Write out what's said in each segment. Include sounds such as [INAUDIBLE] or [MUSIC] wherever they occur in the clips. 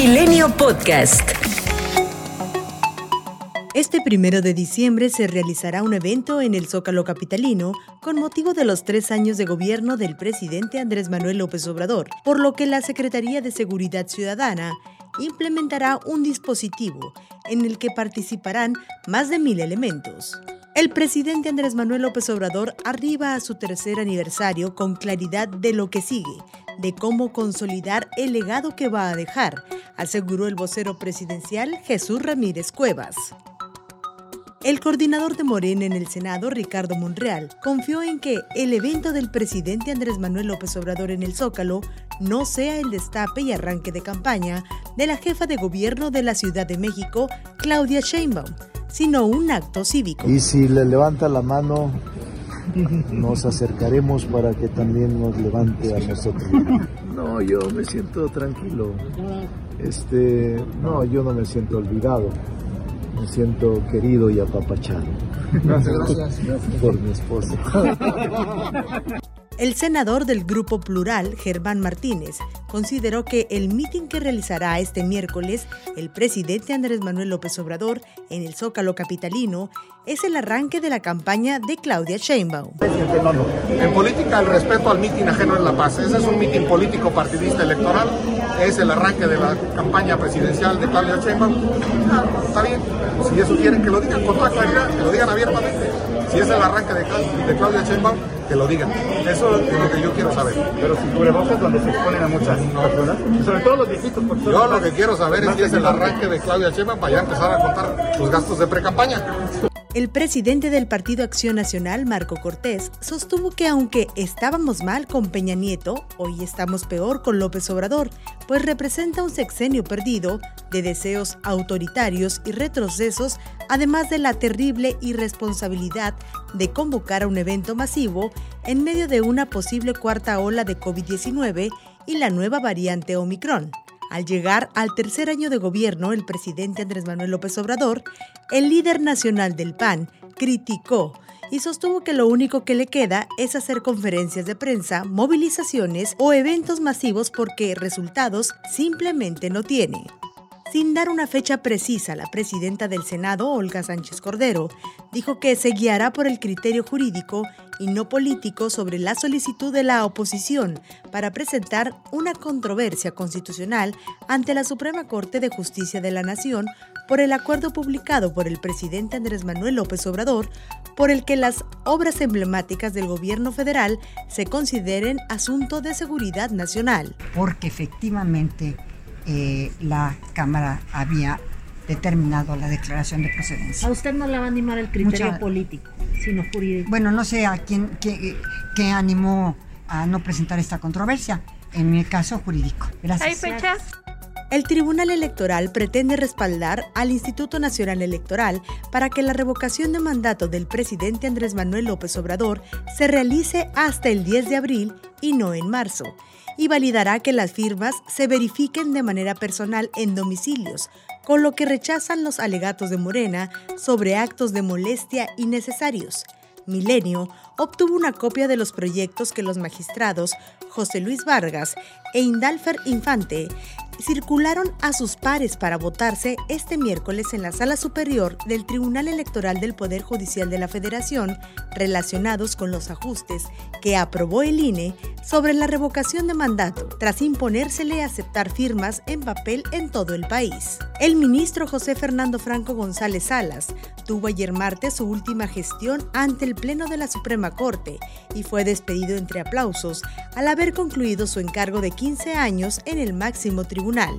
Milenio Podcast. Este primero de diciembre se realizará un evento en el Zócalo Capitalino con motivo de los tres años de gobierno del presidente Andrés Manuel López Obrador, por lo que la Secretaría de Seguridad Ciudadana implementará un dispositivo en el que participarán más de mil elementos. El presidente Andrés Manuel López Obrador arriba a su tercer aniversario con claridad de lo que sigue, de cómo consolidar el legado que va a dejar, aseguró el vocero presidencial Jesús Ramírez Cuevas. El coordinador de Morena en el Senado, Ricardo Monreal, confió en que el evento del presidente Andrés Manuel López Obrador en el Zócalo no sea el destape y arranque de campaña de la jefa de gobierno de la Ciudad de México, Claudia Sheinbaum, sino un acto cívico. Y si le levanta la mano, nos acercaremos para que también nos levante a nosotros. No, yo me siento tranquilo. Este, no, yo no me siento olvidado me siento querido y apapachado. Gracias. Por mi esposa. [LAUGHS] El senador del Grupo Plural, Germán Martínez, consideró que el mitin que realizará este miércoles el presidente Andrés Manuel López Obrador en el Zócalo Capitalino es el arranque de la campaña de Claudia Sheinbaum. En política el respeto al mitin ajeno es la paz. Ese es un mitin político partidista electoral. Es el arranque de la campaña presidencial de Claudia Sheinbaum. está bien. Si eso quieren que lo digan con toda claridad, que lo digan abiertamente. Si es el arranque de, de Claudia Sheinbaum, que lo digan. Eso es lo que yo quiero saber. Pero sin cubrebocas donde se exponen a muchas personas, sobre todo los viejitos. Yo lo que quiero saber es si es el arranque de Claudia Sheinbaum para ya empezar a contar sus gastos de pre-campaña. El presidente del Partido Acción Nacional, Marco Cortés, sostuvo que aunque estábamos mal con Peña Nieto, hoy estamos peor con López Obrador, pues representa un sexenio perdido de deseos autoritarios y retrocesos, además de la terrible irresponsabilidad de convocar a un evento masivo en medio de una posible cuarta ola de COVID-19 y la nueva variante Omicron. Al llegar al tercer año de gobierno, el presidente Andrés Manuel López Obrador, el líder nacional del PAN, criticó y sostuvo que lo único que le queda es hacer conferencias de prensa, movilizaciones o eventos masivos porque resultados simplemente no tiene. Sin dar una fecha precisa, la presidenta del Senado, Olga Sánchez Cordero, dijo que se guiará por el criterio jurídico y no político sobre la solicitud de la oposición para presentar una controversia constitucional ante la Suprema Corte de Justicia de la Nación por el acuerdo publicado por el presidente Andrés Manuel López Obrador por el que las obras emblemáticas del gobierno federal se consideren asunto de seguridad nacional. Porque efectivamente eh, la Cámara había determinado la declaración de procedencia. A usted no le va a animar el criterio político, sino jurídico. Bueno, no sé a quién qué, animó a no presentar esta controversia. En mi caso, jurídico. Gracias. ¿Hay fechas? El Tribunal Electoral pretende respaldar al Instituto Nacional Electoral para que la revocación de mandato del presidente Andrés Manuel López Obrador se realice hasta el 10 de abril y no en marzo y validará que las firmas se verifiquen de manera personal en domicilios, con lo que rechazan los alegatos de Morena sobre actos de molestia innecesarios. Milenio obtuvo una copia de los proyectos que los magistrados José Luis Vargas e Indalfer Infante circularon a sus pares para votarse este miércoles en la Sala Superior del Tribunal Electoral del Poder Judicial de la Federación relacionados con los ajustes que aprobó el INE sobre la revocación de mandato, tras imponérsele aceptar firmas en papel en todo el país. El ministro José Fernando Franco González Salas tuvo ayer martes su última gestión ante el Pleno de la Suprema Corte y fue despedido entre aplausos al haber concluido su encargo de 15 años en el máximo tribunal.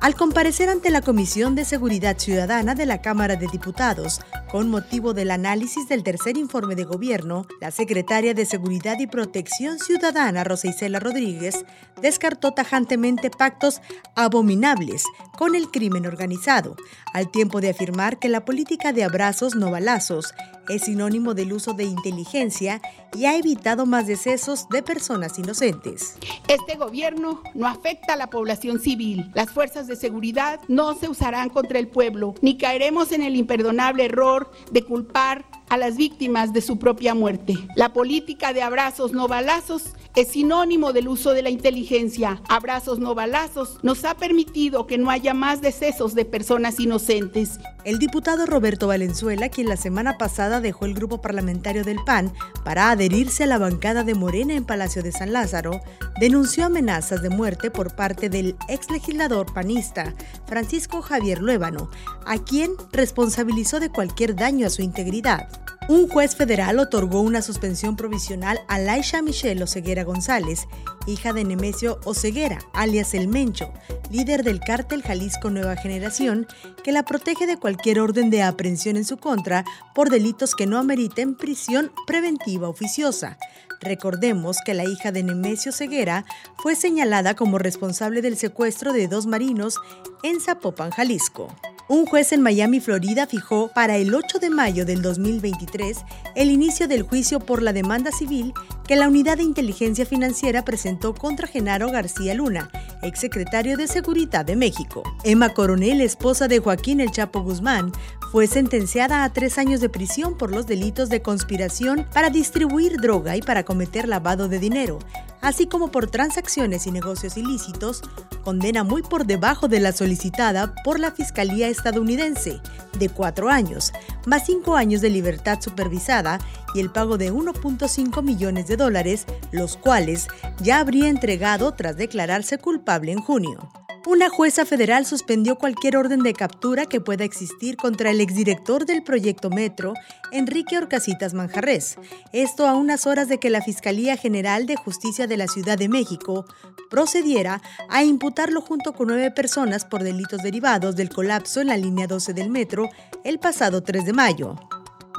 Al comparecer ante la Comisión de Seguridad Ciudadana de la Cámara de Diputados, con motivo del análisis del tercer informe de gobierno, la secretaria de Seguridad y Protección Ciudadana, Rosa Isela Rodríguez, descartó tajantemente pactos abominables con el crimen organizado, al tiempo de afirmar que la política de abrazos no balazos es sinónimo del uso de inteligencia y ha evitado más decesos de personas inocentes. Este gobierno no afecta a la población civil. Las fuerzas de seguridad no se usarán contra el pueblo, ni caeremos en el imperdonable error de culpar a las víctimas de su propia muerte. La política de abrazos no balazos es sinónimo del uso de la inteligencia. Abrazos no balazos nos ha permitido que no haya más decesos de personas inocentes. El diputado Roberto Valenzuela, quien la semana pasada dejó el grupo parlamentario del PAN para adherirse a la bancada de Morena en Palacio de San Lázaro, denunció amenazas de muerte por parte del ex legislador panista Francisco Javier Luébano, a quien responsabilizó de cualquier daño a su integridad. Un juez federal otorgó una suspensión provisional a Laisha Michelle Oseguera González, hija de Nemesio Oseguera, alias El Mencho, líder del cártel Jalisco Nueva Generación, que la protege de cualquier orden de aprehensión en su contra por delitos que no ameriten prisión preventiva oficiosa. Recordemos que la hija de Nemesio Ceguera fue señalada como responsable del secuestro de dos marinos en Zapopan, Jalisco. Un juez en Miami, Florida, fijó para el 8 de mayo del 2023 el inicio del juicio por la demanda civil que la Unidad de Inteligencia Financiera presentó contra Genaro García Luna, exsecretario de Seguridad de México. Emma Coronel, esposa de Joaquín El Chapo Guzmán, fue sentenciada a tres años de prisión por los delitos de conspiración para distribuir droga y para cometer lavado de dinero, así como por transacciones y negocios ilícitos, condena muy por debajo de la solicitada por la Fiscalía estadounidense, de cuatro años, más cinco años de libertad supervisada y el pago de 1.5 millones de dólares, los cuales ya habría entregado tras declararse culpable en junio una jueza federal suspendió cualquier orden de captura que pueda existir contra el exdirector del proyecto Metro, Enrique Orcasitas Manjarres. Esto a unas horas de que la Fiscalía General de Justicia de la Ciudad de México procediera a imputarlo junto con nueve personas por delitos derivados del colapso en la línea 12 del metro el pasado 3 de mayo.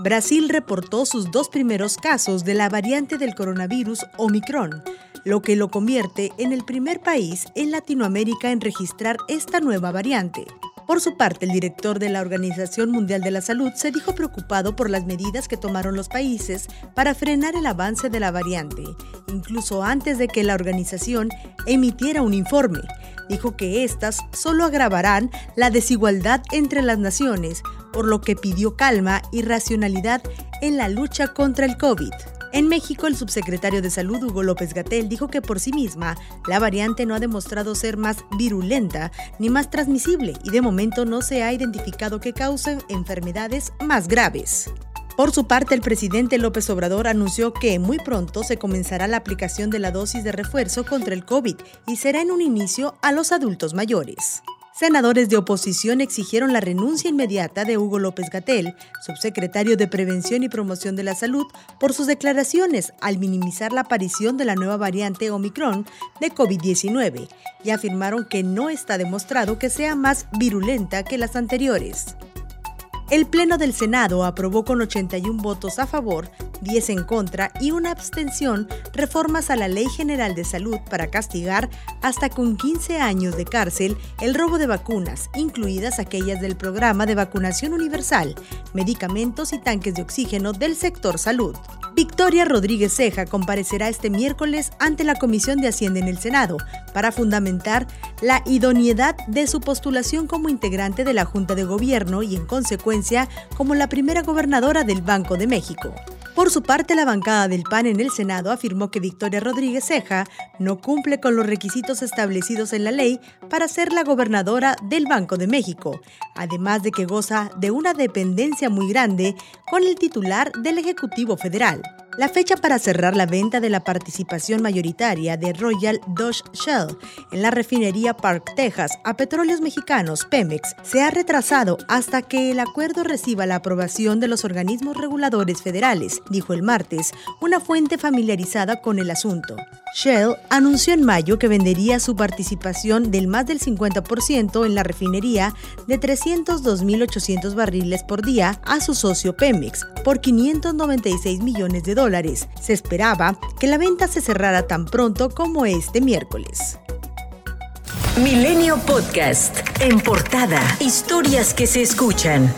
Brasil reportó sus dos primeros casos de la variante del coronavirus Omicron lo que lo convierte en el primer país en Latinoamérica en registrar esta nueva variante. Por su parte, el director de la Organización Mundial de la Salud se dijo preocupado por las medidas que tomaron los países para frenar el avance de la variante, incluso antes de que la organización emitiera un informe. Dijo que éstas solo agravarán la desigualdad entre las naciones, por lo que pidió calma y racionalidad en la lucha contra el COVID. En México, el subsecretario de Salud, Hugo López Gatel, dijo que por sí misma, la variante no ha demostrado ser más virulenta ni más transmisible y de momento no se ha identificado que cause enfermedades más graves. Por su parte, el presidente López Obrador anunció que muy pronto se comenzará la aplicación de la dosis de refuerzo contra el COVID y será en un inicio a los adultos mayores. Senadores de oposición exigieron la renuncia inmediata de Hugo López Gatel, subsecretario de Prevención y Promoción de la Salud, por sus declaraciones al minimizar la aparición de la nueva variante Omicron de COVID-19 y afirmaron que no está demostrado que sea más virulenta que las anteriores. El Pleno del Senado aprobó con 81 votos a favor, 10 en contra y una abstención reformas a la Ley General de Salud para castigar hasta con 15 años de cárcel el robo de vacunas, incluidas aquellas del programa de vacunación universal, medicamentos y tanques de oxígeno del sector salud. Victoria Rodríguez Ceja comparecerá este miércoles ante la Comisión de Hacienda en el Senado para fundamentar la idoneidad de su postulación como integrante de la Junta de Gobierno y en consecuencia como la primera gobernadora del Banco de México. Por su parte, la bancada del PAN en el Senado afirmó que Victoria Rodríguez Ceja no cumple con los requisitos establecidos en la ley para ser la gobernadora del Banco de México, además de que goza de una dependencia muy grande con el titular del Ejecutivo Federal. La fecha para cerrar la venta de la participación mayoritaria de Royal Dutch Shell en la refinería Park, Texas, a Petróleos Mexicanos, Pemex, se ha retrasado hasta que el acuerdo reciba la aprobación de los organismos reguladores federales, dijo el martes una fuente familiarizada con el asunto. Shell anunció en mayo que vendería su participación del más del 50% en la refinería de 302.800 barriles por día a su socio Pemex por 596 millones de dólares. Se esperaba que la venta se cerrara tan pronto como este miércoles. Milenio Podcast. En portada. Historias que se escuchan.